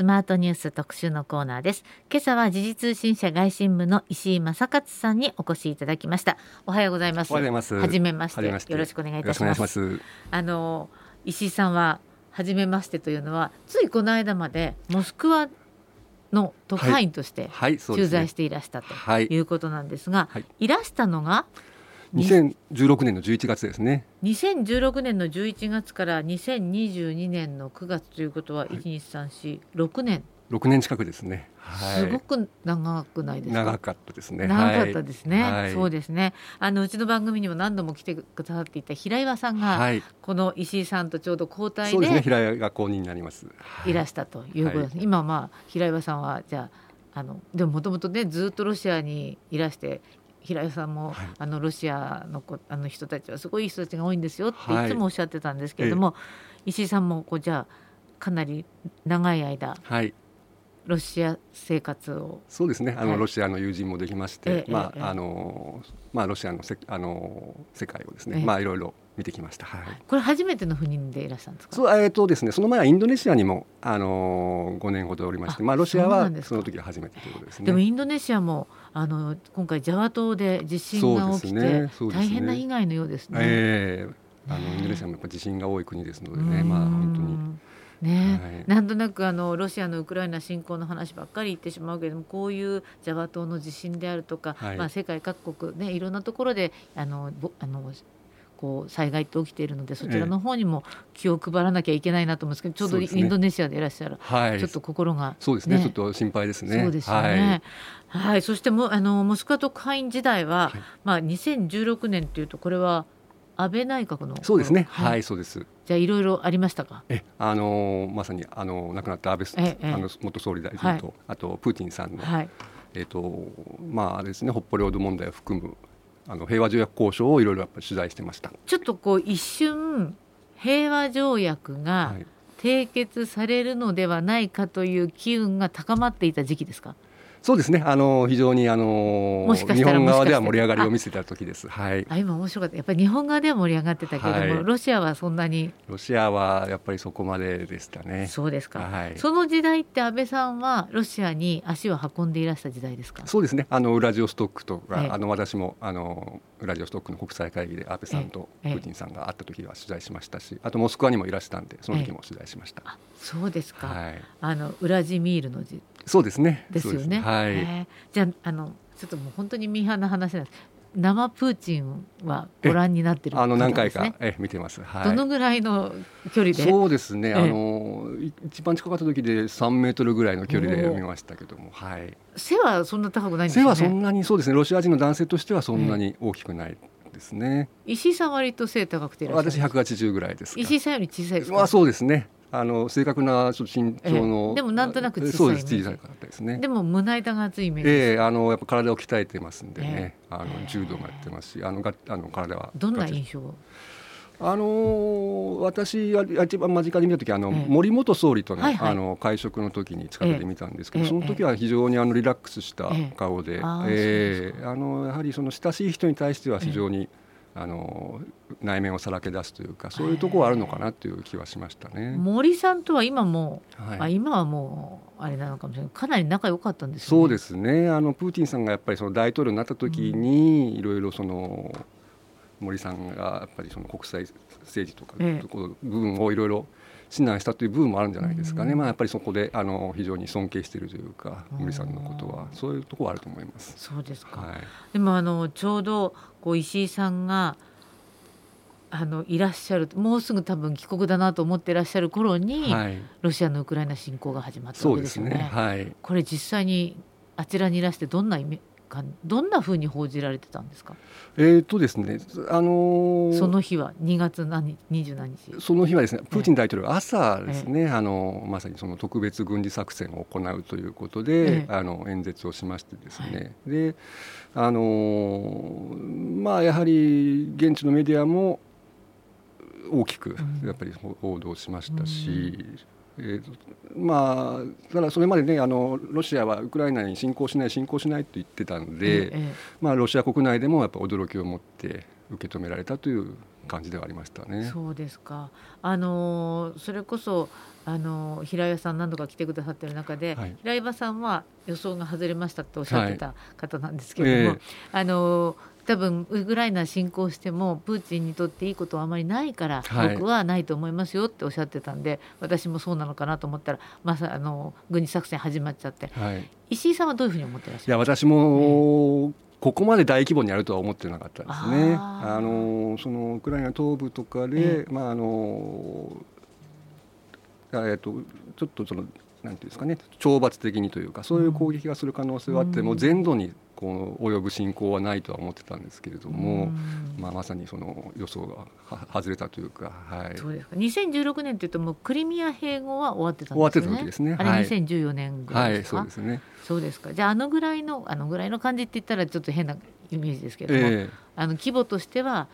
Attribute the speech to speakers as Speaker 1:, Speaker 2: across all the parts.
Speaker 1: スマートニュース特集のコーナーです。今朝は時事通信社外信部の石井正勝さんにお越しいただきました。おはようございます。
Speaker 2: おはようございます。
Speaker 1: はじめまして。よろしくお願いいたします。あの石井さんは初めましてというのはついこの間までモスクワの特派員として駐在していらしたとい。うことなんですが、い。らしたのが
Speaker 2: 2016年の11月ですね。
Speaker 1: 2016年の11月から2022年の9月ということは、はい、12346年。
Speaker 2: 6年近くですね、
Speaker 1: はい、すごく長くないですか
Speaker 2: 長かったですね。
Speaker 1: 長かったですね、はい、そうですね。あのうちの番組にも何度も来てくださっていた平岩さんが、はい、この石井さんとちょうど交代でそうですね。
Speaker 2: 平岩が公認になります、
Speaker 1: い、らしたということです、今まあ平岩さんはじゃああのでももともとねずっとロシアにいらして平井さんも、はい、あのロシアのあの人たちはすごい人たちが多いんですよってい。つもおっしゃってたんですけれども、はい、石井さんもこうじゃあかなり長い間、はい、ロシア生活を
Speaker 2: そうですね。あの、ロシアの友人もできまして、まああのまあ、ロシアのせあの世界をですね、まあ、いろいろ見てきました、はい、
Speaker 1: これ初めての赴任でいらっしゃるんですか？
Speaker 2: そう、えーとですね、その前はインドネシアにも、あの5年ほどおりましてまあ、ロシアはその時は初めてということですね。
Speaker 1: でもインドネシアもあの今回ジャワ島で地震が起きて、ね、大変な被害のようですね。
Speaker 2: えー、あのインドネシアもやっぱ地震が多い国ですのでね、まあ本当に。
Speaker 1: ね、はい、なんとなくあのロシアのウクライナ侵攻の話ばっかり言ってしまうけれどもこういうジャワ島の地震であるとか、はい、まあ、世界各国、ね、いろんなところであのあのこう災害って起きているのでそちらの方にも気を配らなきゃいけないなと思うんですけど、ちょうどインドネシアでいらっしゃる、はい、ちょっと心が、
Speaker 2: そうですね。ちょっと心配ですね。
Speaker 1: そうですよね、はい、はい、そしてもあのモスクワ特派員時代は、まあ、2016年というとこれは安倍内閣の
Speaker 2: そうですね、はい、そうです。
Speaker 1: じゃあいろいろありましたか？
Speaker 2: えあのまさにあの亡くなった安倍あの元総理大臣と、はい、あとプーチンさんの、はい、えっ、ー、とまああれですね北方領土問題を含むあの平和条約交渉をいろいろやっぱ取材してました。
Speaker 1: ちょっとこう一瞬平和条約が締結されるのではないかという機運が高まっていた時期ですか、
Speaker 2: そうですね。あの非常にあの日本側では盛り上がりを見せた時です。はい。
Speaker 1: あ今面白かった。やっぱり日本側では盛り上がってたけれども、はい、ロシアはそんなに。
Speaker 2: ロシアはやっぱりそこまででしたね。
Speaker 1: そうですか。はい。その時代って安倍さんはロシアに足を運んでいらした時代ですか？
Speaker 2: そうですね。あのウラジオストックとか、あの私もあのウラジオストックの国際会議で安倍さんとプーチンさんが会った時は取材しましたし、あとモスクワにもいらしたんでその時も取材しました。
Speaker 1: そうですか。はい。あのウラジミールのじ
Speaker 2: そうですね。
Speaker 1: ですよね。はい。えー、じゃああのちょっともう本当にミーハーな話なんです。生プーチンはご覧になってる、ね、
Speaker 2: あの何回かえ見てます、
Speaker 1: はい、どのぐらいの距離で？
Speaker 2: そうですね。あの一番近かった時で3メートルぐらいの距離で見ましたけども、はい、
Speaker 1: 背はそんな高くないんです
Speaker 2: ね。背はそんなにそうですね。ロシア人の男性としてはそんなに大きくないですね、
Speaker 1: 石井さん割と背高くて
Speaker 2: 私180ぐらいです
Speaker 1: 石井さんより小さいです
Speaker 2: まあそうですねあの正確な身長の、
Speaker 1: えでもなんとなく
Speaker 2: そうです小さいかったですね。
Speaker 1: でも胸板が厚いイメージ。
Speaker 2: ええー、あのやっぱ体を鍛えてますんでね、えー、あの柔道もやってますしあのがあの体は。
Speaker 1: どんな印象？
Speaker 2: あのー、私が一番間近で見た時あの、ええ、森元総理とのあの会食の時に近くで見たんですけど、え、その時は非常にあのリラックスした顔で、ええー、あのやはりその親しい人に対しては非常に、あの内面をさらけ出すというかそういうところはあるのかなという気はしましたね。
Speaker 1: 森さんとは今も、はい、あ今はもうあれなのかもしれない。かなり仲良かったんです、ね、
Speaker 2: そうですね。あのプーチンさんがやっぱりその大統領になった時にいろいろその森さんがやっぱりその国際政治とかところ部分をいろいろ指南したという部分もあるんじゃないですかね、まあ、やっぱりそこであの非常に尊敬しているというか森さんのことはそういうところはあると思います。
Speaker 1: そうですか、はい、でもあのちょうどこう石井さんがあのいらっしゃるもうすぐ多分帰国だなと思っていらっしゃる頃に、はい、ロシアのウクライナ侵攻が始まったわけですよね。ね。はい、これ実際にあちらにいらしてどんなイメかどんなふうに報じられてたんですか？
Speaker 2: えっとですね、あの
Speaker 1: ー、その日は2月何20何日？
Speaker 2: その日はですね、プーチン大統領朝ですね、えー、あのまさにその特別軍事作戦を行うということで、えー、あの演説をしましてですね、はい、で、あのー、まあやはり現地のメディアも大きくやっぱり報道しましたし。うんえー、まあただそれまでねあのロシアはウクライナに侵攻しない侵攻しないと言ってたので、ええ、まあ、ロシア国内でもやっぱ驚きを持って受け止められたという感じではありましたね。
Speaker 1: そうですか。あのそれこそあの平岩さん何度か来てくださってる中で、はい、平岩さんは予想が外れましたとおっしゃってた方なんですけれども、はいえ。ー、あの多分ウクライナ侵攻してもプーチンにとっていいことはあまりないから、はい、僕はないと思いますよっておっしゃってたんで私もそうなのかなと思ったらまさあの軍事作戦始まっちゃって、石井さんはどういうふうに思ってらっしゃるいや
Speaker 2: 私も、えーここまで大規模にやるとは思ってなかったですね。あのそのウクライナ東部とかで、え。まああのえっとちょっとそのなんていうんですかね懲罰的にというかそういう攻撃がする可能性はあって、うん、もう全土にこう及ぶ侵攻はないとは思ってたんですけれども、まあ、まさにその予想が外れたというか、はい、
Speaker 1: そうですか。2016年というともうクリミア併合は終わってたんですね。終わってた時ですね。あれ2014年ぐらいですか、はい、そうですね。そうですか。じゃああのぐらいのあのぐらいの感じって言ったらちょっと変なイメージですけれども、えー、あの規模としては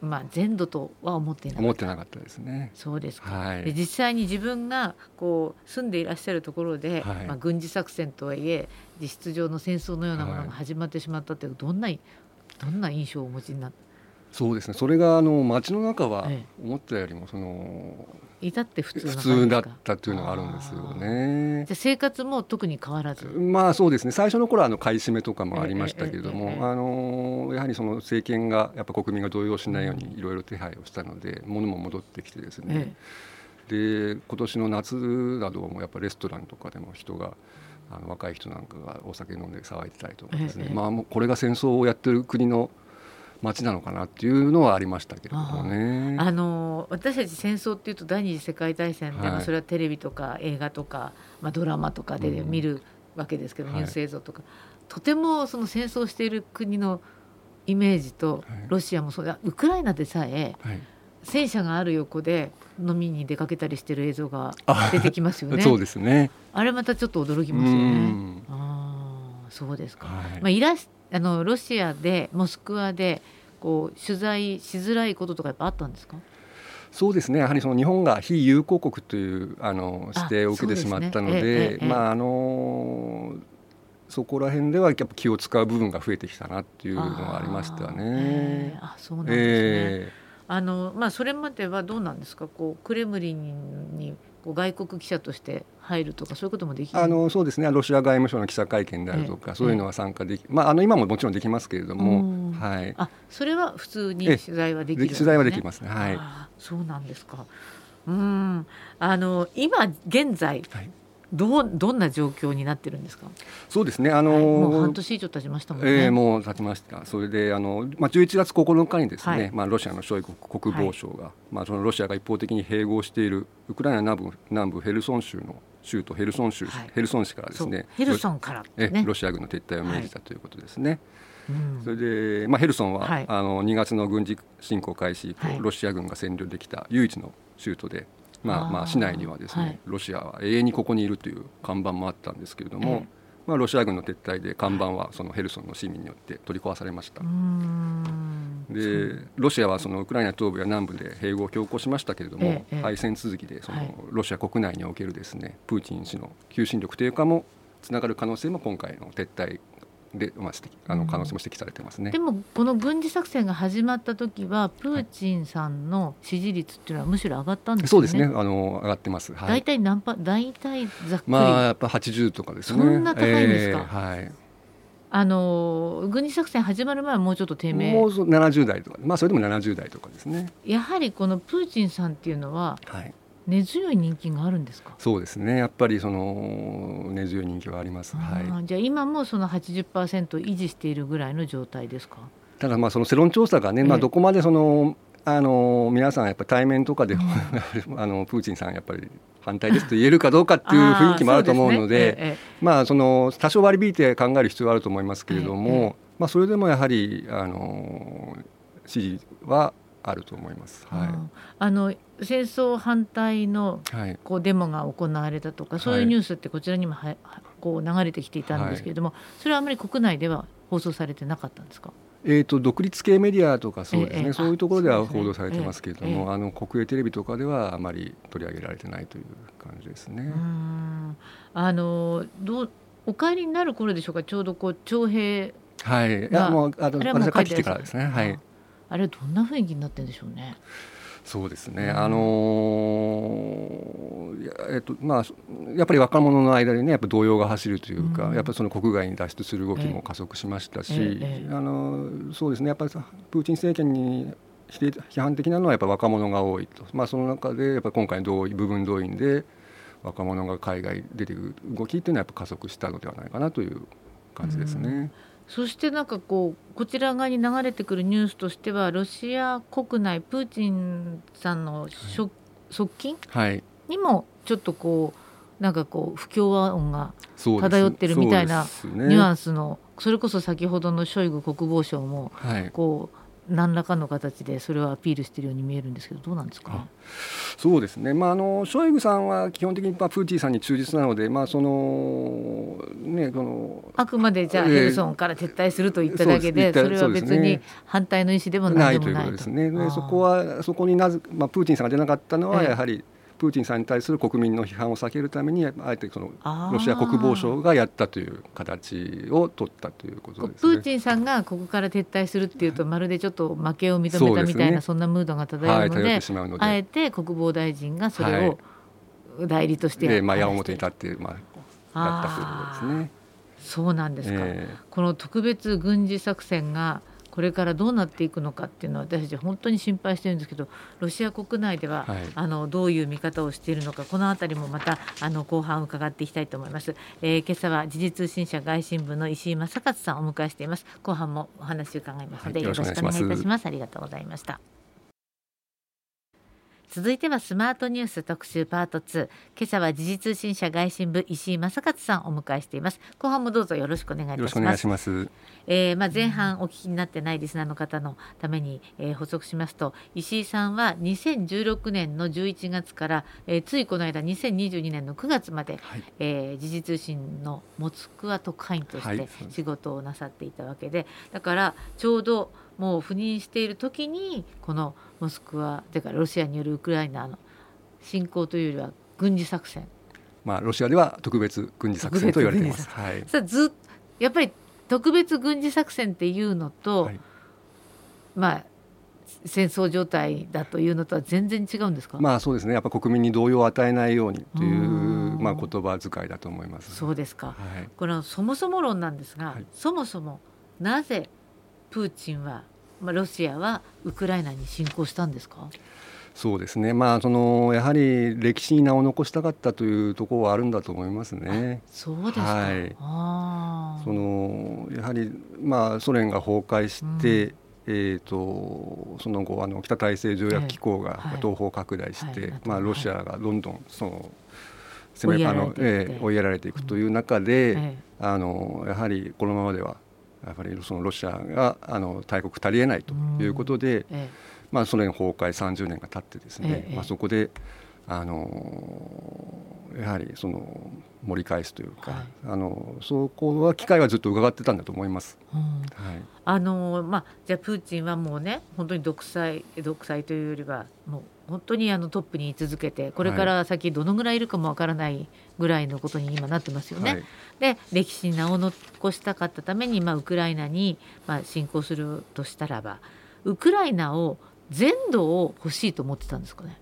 Speaker 1: まあ、全土とは思ってなかった。
Speaker 2: 思ってなかったですね。
Speaker 1: そうですか、はい、で実際に自分がこう住んでいらっしゃるところで、はい、まあ、軍事作戦とはいえ実質上の戦争のようなものが始まってしまったという、どんなどんな印象をお持ちになった？
Speaker 2: そうですね。それがあの街の中は思ったよりもその、
Speaker 1: いたって普通
Speaker 2: 普通だったというのがあるんですよね。
Speaker 1: じゃ生活も特に変わらず。
Speaker 2: まあそうですね。最初の頃はあの買い占めとかもありましたけれども、あのやはりその政権がやっぱ国民が動揺しないようにいろいろ手配をしたので、物も戻ってきてですね。で今年の夏などもやっぱレストランとかでも人があの若い人なんかがお酒飲んで騒いでたりとかですね、まあもうこれが戦争をやってる国の街なのかなっていうのはありましたけれどもね。
Speaker 1: あの私たち戦争っていうと第二次世界大戦で、はい、それはテレビとか映画とか、まあ、ドラマとかで見るわけですけど、うん、ニュース映像とか、はい、とてもその戦争している国のイメージと、ロシアもそうだウクライナでさえ、はい、戦車がある横で飲みに出かけたりしてる映像が出てきますよね。
Speaker 2: そうですね。
Speaker 1: あれまたちょっと驚きますよね。ああ、そうですか。まあいらしあのロシアでモスクワでこう取材しづらいこととかやっぱあったんですか？
Speaker 2: そうですねやはりその日本が非友好国というあの指定を受けてしまったので、まああのそこら辺ではやっぱ気を使う部分が増えてきたなっていうのがありましたね。
Speaker 1: あそうなんですね。えー、あのまあそれまではどうなんですか？こうクレムリンに外国記者として入るとかそういうこともでき
Speaker 2: あのそうですね。ロシア外務省の記者会見であるとか、ええ、そういうのは参加でき、まあ、あの今ももちろんできますけれども、はい、
Speaker 1: あそれは普通に取材はできる、
Speaker 2: ね、取材はできますね、はい、
Speaker 1: そうなんですか。うん。あの今現在、はいどうどんな状況になってるんですか？
Speaker 2: そうですね。あのーはい、
Speaker 1: もう半年以上経ちましたもんね。
Speaker 2: えー、もう経ちました。それであのまあ11月9日にですね、はい、まあロシアのショイグ国防相が、はい、まあそのロシアが一方的に併合しているウクライナ南部南部ヘルソン州の州都ヘルソン州、ヘルソン市からですね。
Speaker 1: ヘルソンから、
Speaker 2: ね、えロシア軍の撤退を命じたということですね。うん、それで、まあ、ヘルソンは、はい、あの2月の軍事侵攻開始以降、ロシア軍が占領できた唯一の州都でまあ、まあ市内にはですね、はい、ロシアは永遠にここにいるという看板もあったんですけれども、ええ、まあ、ロシア軍の撤退で看板はそのヘルソンの市民によって取り壊されました。でロシアはそのウクライナ東部や南部で併合を強行しましたけれども、え、敗戦続きでそのロシア国内におけるですねプーチン氏の求心力低下もつながる可能性も今回の撤退で、まあ、あの可能性も指摘されてますね、
Speaker 1: でもこの軍事作戦が始まった時はプーチンさんの支持率っていうのはむしろ上がったんです、ね、
Speaker 2: そうですね。あの上がってます、
Speaker 1: はい、大体何パ大体ざっくり。
Speaker 2: まあやっぱ80とかですね。
Speaker 1: そんな高いんですか、
Speaker 2: えー、はい。
Speaker 1: あの軍事作戦始まる前はもうちょっと低迷。
Speaker 2: もう70代とか。まあそれでも70代とかですね。
Speaker 1: やはりこのプーチンさんっていうのは、はい、根強い人気があるんですか？
Speaker 2: そうですね。やっぱりその根強い人気はあります、は
Speaker 1: い、じゃあ今もその80%維持しているぐらいの状態ですか？
Speaker 2: ただまあその世論調査がね、まあ、どこまでそのあの皆さんやっぱ対面とかで、うん、あのプーチンさんやっぱり反対ですと言えるかどうかっていう雰囲気もあると思うので、ね。ええ、まあその多少割り引いて考える必要はあると思いますけれども、え、まあそれでもやはりあの支持はあると思います。はい、
Speaker 1: あの戦争反対のこうデモが行われたとか、はい、そういうニュースってこちらにもはこう流れてきていたんですけれども、はい、それはあまり国内では放送されてなかったんですか？
Speaker 2: えーと、独立系メディアとかそうですね、えー、そういうところでは報道されてますけれども、えー、あの国営テレビとかではあまり取り上げられてないという感じですね。
Speaker 1: あのどうお帰りになる頃でしょうか？ちょうどこう徴兵
Speaker 2: はい。いやもうあの私が帰ってきてからですね。はい
Speaker 1: あれはどんな雰囲気になってるんでしょうね。
Speaker 2: そうですね、あのー、えっとまあ、やっぱり若者の間にねやっぱ動揺が走るというか、うん、やっぱりその国外に脱出する動きも加速しましたし、あのそうですね。やっぱりプーチン政権に批判的なのはやっぱ若者が多いと、まあ、その中でやっぱ今回同意部分動員で若者が海外出てくる動きっていうのはやっぱ加速したのではないかなという感じですね。うん
Speaker 1: そしてなんかこうこちら側に流れてくるニュースとしてはロシア国内プーチンさんの、はい、側近、はい、にもちょっとこうなんかこう不協和音が漂ってるみたいなニュアンスのそれこそ先ほどのショイグ国防相もこう何らかの形でそれをアピールしているように見えるんですけどどうなんですか、
Speaker 2: そうですね、まあ、あのショイグさんは基本的にまあプーチンさんに忠実なので、まあそのね、この
Speaker 1: あくまでじゃあヘルソンから撤退すると言っただけで、えー、それは別に反対の意思でもないと。いうことですね。
Speaker 2: でそこはそこになぜ、まあ、プーチンさんが出なかったのはやはり、えープーチンさんに対する国民の批判を避けるためにあえてそのロシア国防省がやったという形を取ったということです、
Speaker 1: ね、プーチンさんがここから撤退するっていうとまるでちょっと負けを認めたみたいなそ、ね,、んなムードが漂うのではい、ので。あえて国防大臣がそれを代理として
Speaker 2: や、はい、まあ、矢面に立って、まあ、やったということですね。
Speaker 1: そうなんですか、えー、この特別軍事作戦がこれからどうなっていくのかっていうのは私たち本当に心配してるんですけどロシア国内では、はい、あのどういう見方をしているのかこの辺りもまたあの後半伺っていきたいと思います、えー、今朝は時事通信社外信部の石井正勝さんをお迎えしています。後半もお話を伺いますので、はい、よろしくお願いいたします。ありがとうございました続いてはスマートニュース特集パート2今朝は時事通信社外信部石井正勝さんをお迎えしています。後半もどうぞよろしくお願いいたします。
Speaker 2: ます。
Speaker 1: えー、まあ前半お聞きになってないリスナーの方のために、えー、補足しますと石井さんは2016年の11月から、えー、ついこの間2022年の9月まで、はい、えー、時事通信のモスクワ特派員として仕事をなさっていたわけで、はい、だからちょうどもう赴任している時にこの「モスクワだからロシアによるウクライナの侵攻というよりは軍事作戦
Speaker 2: まあロシアでは特別軍事作戦と言われています。
Speaker 1: はい、さずやっぱり特別軍事作戦っていうのと、はい、まあ戦争状態だというのとは全然違うんですか？
Speaker 2: まあそうですね。やっぱ国民に動揺を与えないようにというまあ言葉遣いだと思います。
Speaker 1: そうですか。はい、これはそもそも論なんですが、はい、そもそもなぜプーチンはまあ、ロシアはウクライナに侵攻したんですか？
Speaker 2: そうですね、まあ、そのやはり歴史に名を残したかったというところはあるんだと思いますね。
Speaker 1: そうですか、はい、あ
Speaker 2: そのやはり、まあ、ソ連が崩壊して、うん。えーと、その後あの北大西洋条約機構が東方拡大して、はい。はい、まあ、ロシアがどんどんその攻めあの、えー、追いやられていくという中で、うん。え。あのやはりこのままではやっぱりそのロシアがあの大国足りえないということで、ええ、まあ、ソ連崩壊30年が経ってですね、え、まあ、そこであのやはりその盛り返すというか、はい、あのそこは機会はずっと伺ってたんだと思います。うん、
Speaker 1: はい、あのまあじゃあプーチンはもうね本当に独裁独裁というよりはもう本当にあのトップに居続けてこれから先どのぐらいいるかもわからないぐらいのことに今なってますよね。はい、で歴史に名を残したかったために、まあ、ウクライナに、まあ、侵攻するとしたらばウクライナを全土を欲しいと思ってたんですかね。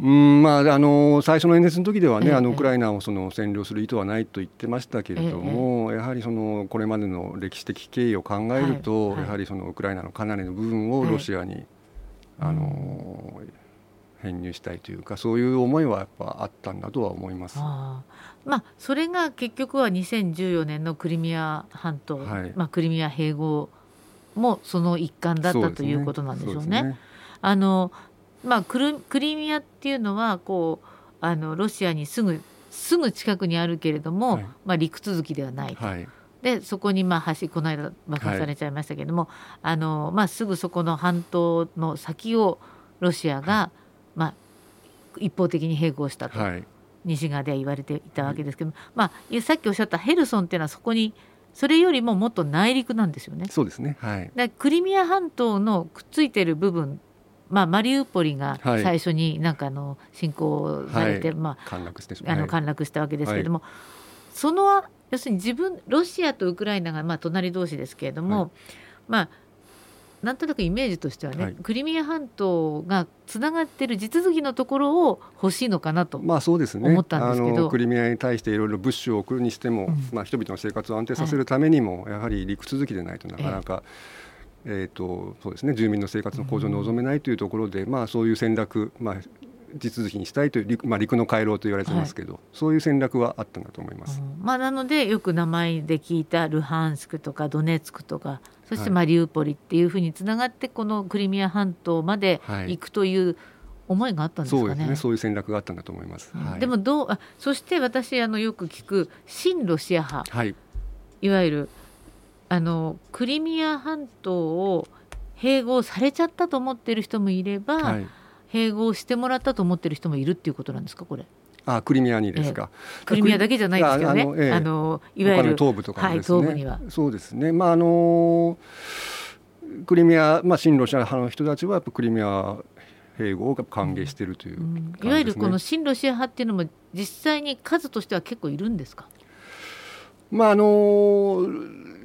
Speaker 2: うんまあ、あの最初の演説の時ではね、ええ、あのウクライナをその占領する意図はないと言ってましたけれども、え、やはりそのこれまでの歴史的経緯を考えると、はいはい、やはりそのウクライナのかなりの部分をロシアに、あの編入したいというかそういう思いはやっぱあったんだとは思います。あ
Speaker 1: まあ、それが結局は2014年のクリミア半島、はい、まあ、クリミア併合もその一環だった、ということなんでしょうね。ね。あのまあ、クルクリミアっていうのはこうあのロシアにすぐすぐ近くにあるけれども、はい、まあ、陸続きではないと。はい。でそこにまあ橋この間爆破されちゃいましたけれども、はい、あのまあ、すぐそこの半島の先をロシアが、まあ、一方的に併合したと、はい、西側では言われていたわけですけど、まあ、さっきおっしゃったヘルソンっていうのはそこにそれよりももっと内陸なんですよね。
Speaker 2: そうですね、はい、
Speaker 1: だクリミア半島のくっついてる部分まあ、マリウポリが最初になんかあの侵攻されて、はい、まあ、陥落してあの陥落したわけですけれども、はい、その要するに自分ロシアとウクライナがまあ隣同士ですけれども、まあなんとなくイメージとしてはね、はい、クリミア半島がつながってる地続きのところを欲しいのかなとまあそうですね。思ったんですけど、
Speaker 2: クリミアに対していろいろ物資を送るにしても、うん、まあ、人々の生活を安定させるためにも、はい、やはり陸続きでないとなかなか、えー、えーとそうですね、住民の生活の向上を望めないというところで、うん、まあ、そういう戦略、まあ、地続きにしたいという陸,、まあ、陸の回廊と言われてますけど、はい、そういう戦略はあったんだと思います、
Speaker 1: うん、まあ、なのでよく名前で聞いたルハンスクとかドネツクとかそしてマリウポリっていうふうにつながってこのクリミア半島まで行くという思いがあったんですかね。そうですね。
Speaker 2: そういう戦略があったんだと思います。
Speaker 1: はい、でもどうあそして私あのよく聞く親ロシア派、はい、いわゆるあのクリミア半島を併合されちゃったと思ってる人もいれば、はい、併合してもらったと思ってる人もいるっていうことなんですかこれ？
Speaker 2: あクリミアにですか、
Speaker 1: ええ、クリミアだけじゃないですけどね、あの、ええ、あのいわゆる
Speaker 2: 東部とか、ね、はい、東部には。そうですね、まああのクリミア、まあ、親ロシア派の人たちはやっぱクリミア併合が歓迎しているという、ね。
Speaker 1: うん、いわゆるこの親ロシア派っていうのも実際に数としては結構いるんですか？
Speaker 2: まああの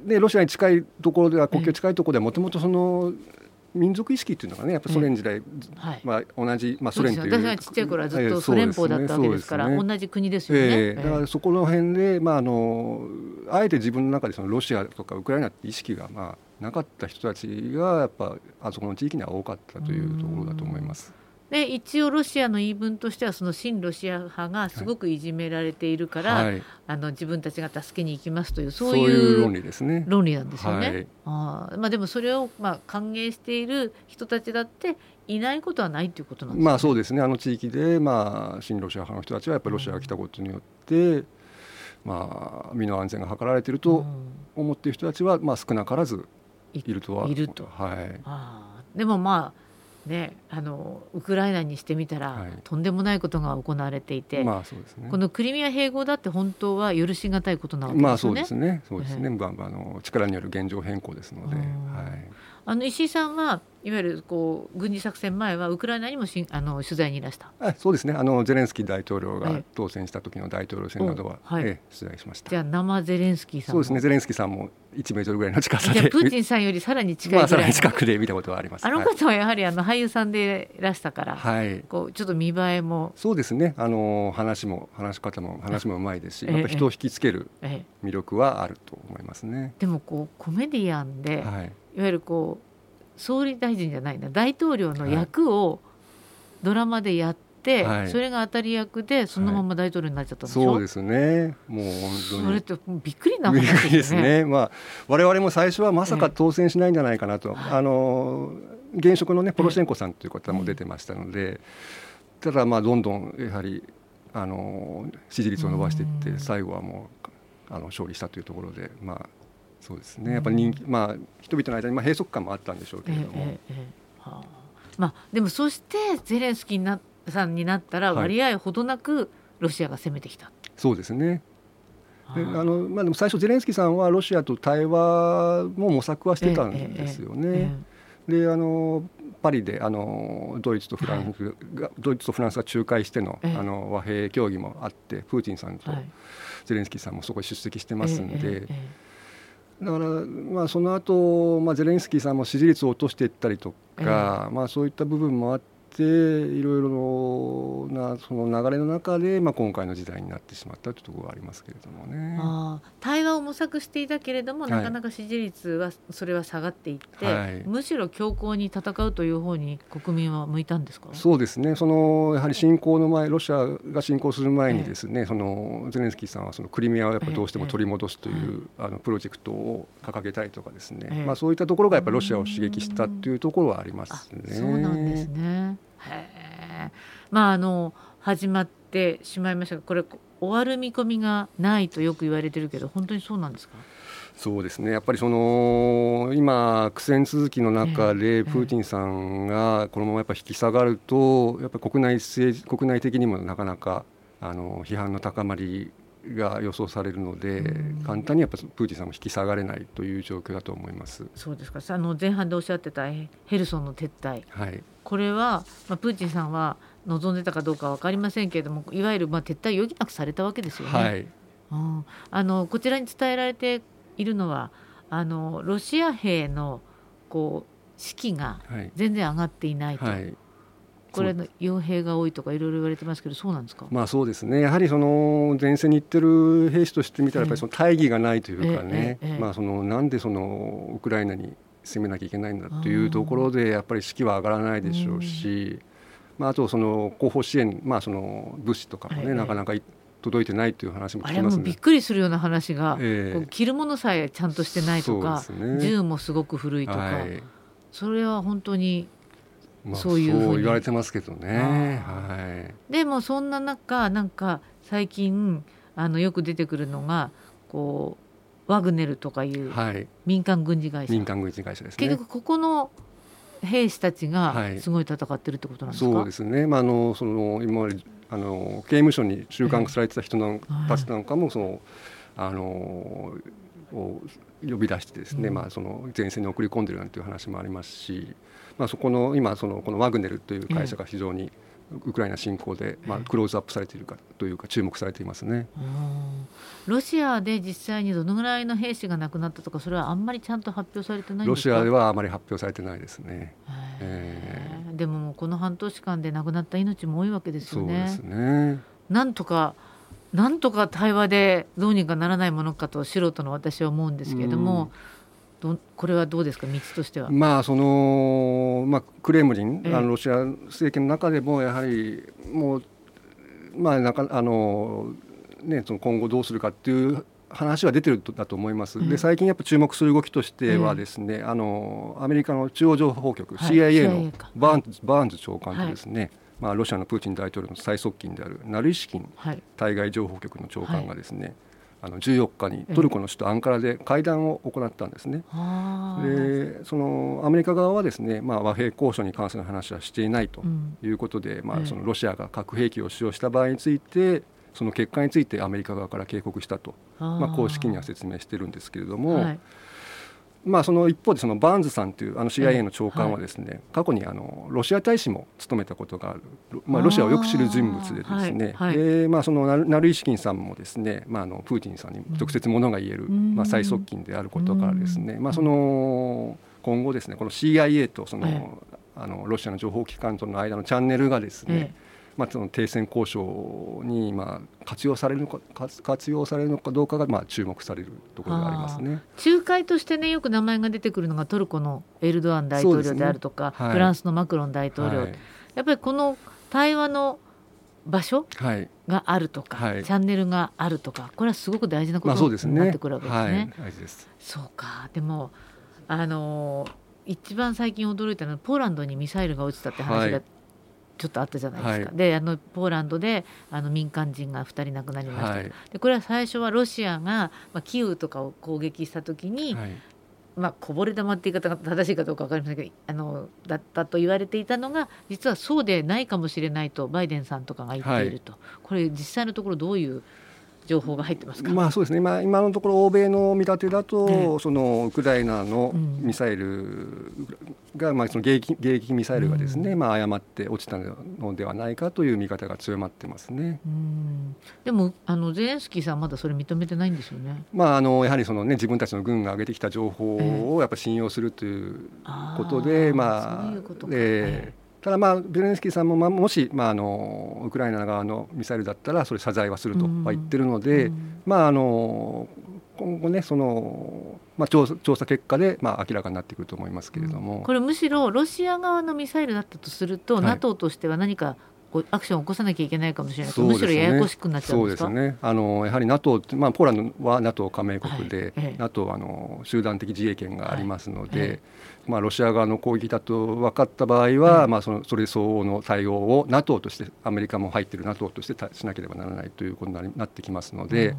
Speaker 2: ね、ロシアに近いところでは国境近いところではもともとその民族意識っていうのがねやっぱソ連時代、はい、まあ、同じ、まあ、ソ連という。
Speaker 1: 私がちっちゃい頃はずっとソ連邦だったわけですから、同じ国ですよね、え
Speaker 2: ー、だからそこの辺で、まあ、あのあえて自分の中でそのロシアとかウクライナって意識が、まあ、なかった人たちがやっぱあそこの地域には多かったというところだと思います。
Speaker 1: で一応ロシアの言い分としてはその親ロシア派がすごくいじめられているから、はい、あの自分たちが助けに行きますというそういう論理ですね。論理なんですよね。はい、あまあ、でもそれをまあ歓迎している人たちだっていないことはないということなんです、
Speaker 2: ね、まあそうですね。あの地域で、まあ、親ロシア派の人たちはやっぱりロシアが来たことによって、うん、まあ、身の安全が図られていると思っている人たちは、まあ、少なからずいるとは。
Speaker 1: いると、はい、あでもまあね、あのウクライナにしてみたら、はい、とんでもないことが行われていて、まあそうですね、このクリミア併合だって本当は許し難いことなわけですね。まあそうですね。
Speaker 2: そうですね。まあ、あの力による現状変更ですので、はい。
Speaker 1: あの石井さんはいわゆるこう軍事作戦前はウクライナにもしあの取材にいらした？
Speaker 2: あそうですね。あのゼレンスキー大統領が当選した時の大統領選などは、はい、え取材しました。
Speaker 1: じゃあ生ゼレンスキーさん
Speaker 2: そうですね。ゼレンスキーさんも1メートルぐらいの近さで。
Speaker 1: プーチンさんよりさらに近いまあ、
Speaker 2: さらに近くで見たことはあります。
Speaker 1: あの方はやはりあの俳優さんでいらしたから、はい、こうちょっと見栄えも。
Speaker 2: そうですね。あの話も話し方も話もうまいですし、やっぱ人を引きつける魅力はあると思いますね、
Speaker 1: でもこうコメディアンで、はい、いわゆるこう総理大臣じゃないな大統領の役をドラマでやって、はい、それが当たり役でそのまま大統領になっちゃったんでしょ、
Speaker 2: はい、そうですね。もう本当に。
Speaker 1: それってびっくりな話ですね。ですね。
Speaker 2: まあ我々も最初はまさか当選しないんじゃないかなと、えー、あの現職のねポロシェンコさんという方も出てましたので、ただまあどんどんやはりあの支持率を伸ばしていって最後はもうあの勝利したというところでまあそうですね。やっぱり人気、まあ、人々の間にまあ閉塞感もあったんでしょうけれども。えーえーはあ。
Speaker 1: まあ、でもそしてゼレンスキーなさんになったら割合ほどなくロシアが攻めてきた。はい、
Speaker 2: そうですね。であのまあ、でも最初ゼレンスキーさんはロシアと対話も模索はしてたんですよね。であのパリであのドイツとフランスが、はい、ドイツとフランスが仲介しての,、あの和平協議もあってプーチンさんとゼレンスキーさんもそこに出席してますんで。だから、まあ、その後、まあゼレンスキーさんも支持率を落としていったりとか、まあ、そういった部分もあってていろいろなその流れの中で、まあ、今回の時代になってしまったというところがありますけれどもね。
Speaker 1: あ対話を模索していたけれども、なかなか支持率はそれは下がっていって、はい、むしろ強硬に戦うという方に国民は向いたんですか？
Speaker 2: そうですね。そのやはり侵攻の前ロシアが侵攻する前にですね、ええ、そのゼレンスキーさんはそのクリミアをやっぱどうしても取り戻すという、え、あのプロジェクトを掲げたいとかですね、まあ、そういったところがやっぱりロシアを刺激したというところはありますね。
Speaker 1: そうなんですね。へまああの始まってしまいましたがこれ終わる見込みがないとよく言われてるけど本当にそうなんですか？
Speaker 2: そうですね。やっぱりその今苦戦続きの中でプーチンさんがこのままやっぱ引き下がるとやっぱり国内政治国内的にもなかなかあの批判の高まりが予想されるので、簡単にやっぱプーチンさんも引き下がれないという状況だと思います。
Speaker 1: そうですか。あの前半でおっしゃってたヘルソンの撤退、はい、これはまあプーチンさんは望んでたかどうかわかりませんけれども、いわゆるまあ撤退余儀なくされたわけですよね。はい、うん、あのこちらに伝えられているのは、あのロシア兵のこう士気が全然上がっていないと。はいこれの傭兵が多いとかいろいろ言われてますけどそうなんですか？
Speaker 2: まあそうですね。やはりその前線に行ってる兵士としてみたらやっぱりその大義がないというかね、まあそのなんでそのウクライナに攻めなきゃいけないんだというところでやっぱり士気は上がらないでしょうし、まああとその後方支援まあその物資とかもね、なかなか届いてないという話も聞きます、
Speaker 1: ね、びっくりするような話が、えー、着るものさえちゃんとしてないとか、ね、銃もすごく古いとか、はい、それは本当にそういうふ
Speaker 2: うに。言われてますけどね。は
Speaker 1: い、でもそんな中なんか最近あのよく出てくるのがこうワグネルとかいう民間軍事会社、
Speaker 2: 民間軍事会社です
Speaker 1: ね。結局ここの兵士たちがすごい戦ってるってことなんですか？
Speaker 2: そうですね。まああのその今まであの刑務所に収監されてた人のたちなんかもその、あのを呼び出してですね、まあその前線に送り込んでるなんていう話もありますし。まあ、そこの今そのこのワグネルという会社が非常にウクライナ侵攻で、まあ、クローズアップされているかというか注目されていますね。
Speaker 1: ロシアで実際にどのぐらいの兵士が亡くなったとかそれはあんまりちゃんと発表されてない
Speaker 2: ロシアではあまり発表されてないですね。
Speaker 1: えー、でもこの半年間で亡くなった命も多いわけですよね。
Speaker 2: そうですね
Speaker 1: なんとかなんとか対話でどうにかならないものかと素人の私は思うんですけれども。どこれはどうですか？道としては。
Speaker 2: まあそのまあクレムリン、あのロシア政権の中でもやはりもうまあなんかあのねその今後どうするかっていう話は出てるだと思います。で最近やっぱ注目する動きとしてはですね、あのアメリカの中央情報局、はい、CIA のバーンズ、バーンズ長官とですね、はい、まあロシアのプーチン大統領の最側近であるナルイシキン対外情報局の長官がですね、あの14日にトルコの首都アンカラで会談を行ったんですね。でそのアメリカ側はですね、まあ、和平交渉に関する話はしていないということで、うん、まあ、そのロシアが核兵器を使用した場合についてその結果についてアメリカ側から警告したと。まあ、公式には説明してるんですけれども。はいまあ、その一方でそのバーンズさんというあの CIA の長官はですね、はい、過去にあのロシア大使も務めたことがある、まあ、ロシアをよく知る人物でですね、はい。はい、まあ、そのナルイシキンさんもですね、まあ、あのプーチンさんに直接ものが言える、まあ、最側近であることからですね、まあ、その今後ですねこの CIA とその、あのロシアの情報機関との間のチャンネルがですね、まあ、その停戦交渉にまあ活用されるのか活用されるのかどうかがまあ注目されるところがありますね。
Speaker 1: 仲介としてねよく名前が出てくるのがトルコのエルドアン大統領であるとか、ね。はい、フランスのマクロン大統領、はい、やっぱりこの対話の場所があるとか、はい、チャンネルがあるとかこれはすごく大事なことになってくるわけですね。まあ、そう、ね、そうか。でもあの一番最近驚いたのはポーランドにミサイルが落ちたって話がちょっとあったじゃないですか、はい、であのポーランドであの民間人が2人亡くなりました、はい、でこれは最初はロシアが、まあ、キーウとかを攻撃した時に、はい、まあ、こぼれ玉って言い方が正しいかどうか分かりませんけどあのだったと言われていたのが実はそうでないかもしれないとバイデンさんとかが言っていると、これ実際のところどういう情報が入ってますか、
Speaker 2: まあ、そうですね、まあ、今のところ欧米の見立てだと、ね、そのウクライナのミサイルが、まあ、その迎撃迎撃ミサイルがですね、うん、まあ、誤って落ちたのではないかという見方が強まってますね、
Speaker 1: うん、でもあのゼレンスキーさんまだそれ認めてないんですよね、
Speaker 2: まあ、あのやはりその、ね、自分たちの軍が上げてきた情報をやっぱ信用するということで、えー、まあそういうことか、えーただ、まあ、ベレンスキーさんも、まあ、もし、まあ、あのウクライナ側のミサイルだったらそれ謝罪はするとは言ってるので、うん、まあ、あの今後ねその、まあ、調査調査結果で、まあ、明らかになってくると思いますけれども、うん、
Speaker 1: これむしろロシア側のミサイルだったとすると、はい、NATO としては何かアクションを起こさなきゃいけないかもしれない、ね、むしろややこしくなっちゃうんですか？そうですね。
Speaker 2: あのやはり NATO まあ、ポーランドは NATO 加盟国で、はい、NATO はあの集団的自衛権がありますので、はい。まあ、ロシア側の攻撃だと分かった場合は、まあ、そのそれ相応の対応を NATO としてアメリカも入っている NATO としてしなければならないということになってきますので。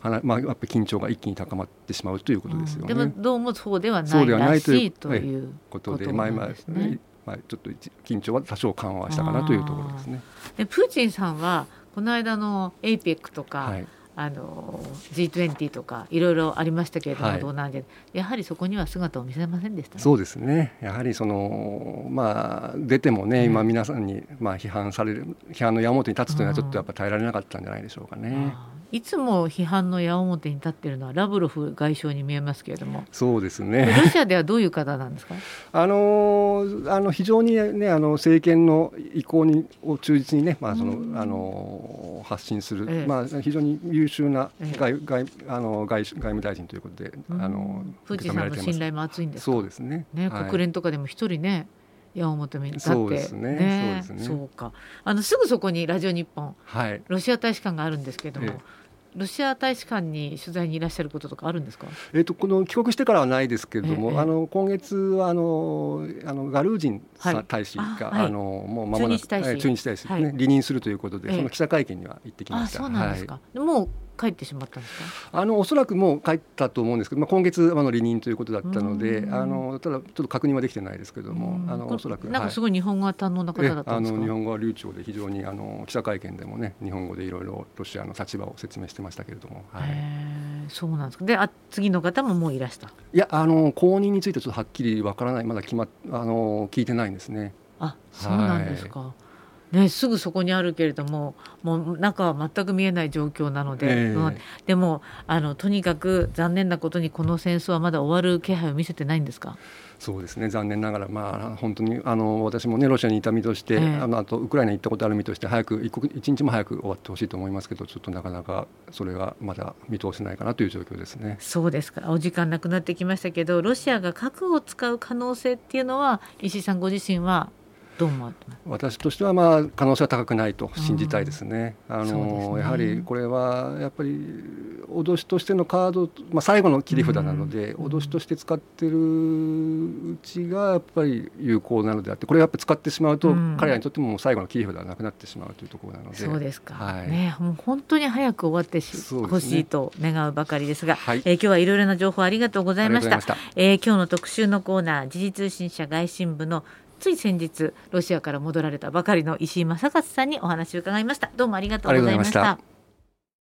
Speaker 2: まあ、やっぱり緊張が一気に高まってしまうということですよね。
Speaker 1: でもどうもそうではないらしいということで、まあ、今、ね、
Speaker 2: まあ、ちょっと緊張は多少緩和したかなというところですね。
Speaker 1: でプーチンさんはこの間の APEC とか、はい、あの G20 とかいろいろありましたけれども、はい、どうなんでやはりそこには姿を見せませんでした、ね、
Speaker 2: そうですね。やはりそのまあ出てもね、今皆さんにまあ批判される批判の矢面に立つというのはちょっとやっぱ耐えられなかったんじゃないでしょうかね。
Speaker 1: いつも批判の矢面に立っているのはラブロフ外相に見えますけれども。
Speaker 2: そうですね。
Speaker 1: ロシアではどういう方なんですか？
Speaker 2: あのあの非常に、ね、あの政権の意向にを忠実にね、まあそのあの発信する、ええ、まあ、非常に優秀な外,、え、外あの外外務大臣ということで、あの
Speaker 1: プーチンさんの信頼も厚いんです
Speaker 2: そうですね
Speaker 1: ね、はい、国連とかでも一人ね矢面に立ってそうですねねそうですね。そうか。あのすぐそこにラジオ日本、はい、ロシア大使館があるんですけれども、ロシア大使館に取材にいらっしゃることとかあるんですか？
Speaker 2: えっ、とこの帰国してからはないですけれども、ええ、あの今月はあのあのガルージンさ、はい、大使があのもうまもなく中日大使、ね、はい、離任するということで、その記者会見には行ってきました。
Speaker 1: あそうなんですか。もう帰ってしまったんですか？
Speaker 2: あのおそらくもう帰ったと思うんですけど、まあ、今月あの離任ということだったのであのただちょっと確認はできてないですけどもあのおそらく
Speaker 1: なんかすごい日本語が堪能な方だったんですか、
Speaker 2: あの日本語は流暢で非常にあの記者会見でもね日本語でいろいろロシアの立場を説明してましたけれども、
Speaker 1: はい、そうなんですか。であ次の方ももういらした？い
Speaker 2: やあの後任についてちょっとはっきりわからないまだ決まあの聞いてないんですね。
Speaker 1: あそうなんですか、はいね、すぐそこにあるけれどももう中は全く見えない状況なので、えー、でもあのとにかく残念なことにこの戦争はまだ終わる気配を見せてないんですか？
Speaker 2: そうですね。残念ながら、まあ、本当にあの私も、ね、ロシアにいた身として、えー、あのあとウクライナに行ったことある身として早く一刻一日も早く終わってほしいと思いますけどちょっとなかなかそれはまだ見通せないかなという状況ですね。
Speaker 1: そうですか。お時間なくなってきましたけどロシアが核を使う可能性っていうのは石井さんご自身はどう思
Speaker 2: 私としてはまあ可能性は高くないと信じたいですね。あの、ね、やはりこれはやっぱり脅しとしてのカード、まあ、最後の切り札なので、脅しとして使ってるうちがやっぱり有効なのであってこれやっぱ使ってしまうと、彼らにとっても最後の切り札がなくなってしまうというところなので。
Speaker 1: そうですか、はい、ね。もう本当に早く終わってほ、ね、しいと願うばかりですが、はい、えー、今日はいろいろな情報ありがとうございました。えー、今日の特集のコーナー時事通信社外新部のつい先日ロシアから戻られたばかりの石井正勝さんにお話を伺いました。どうもありがとうございました。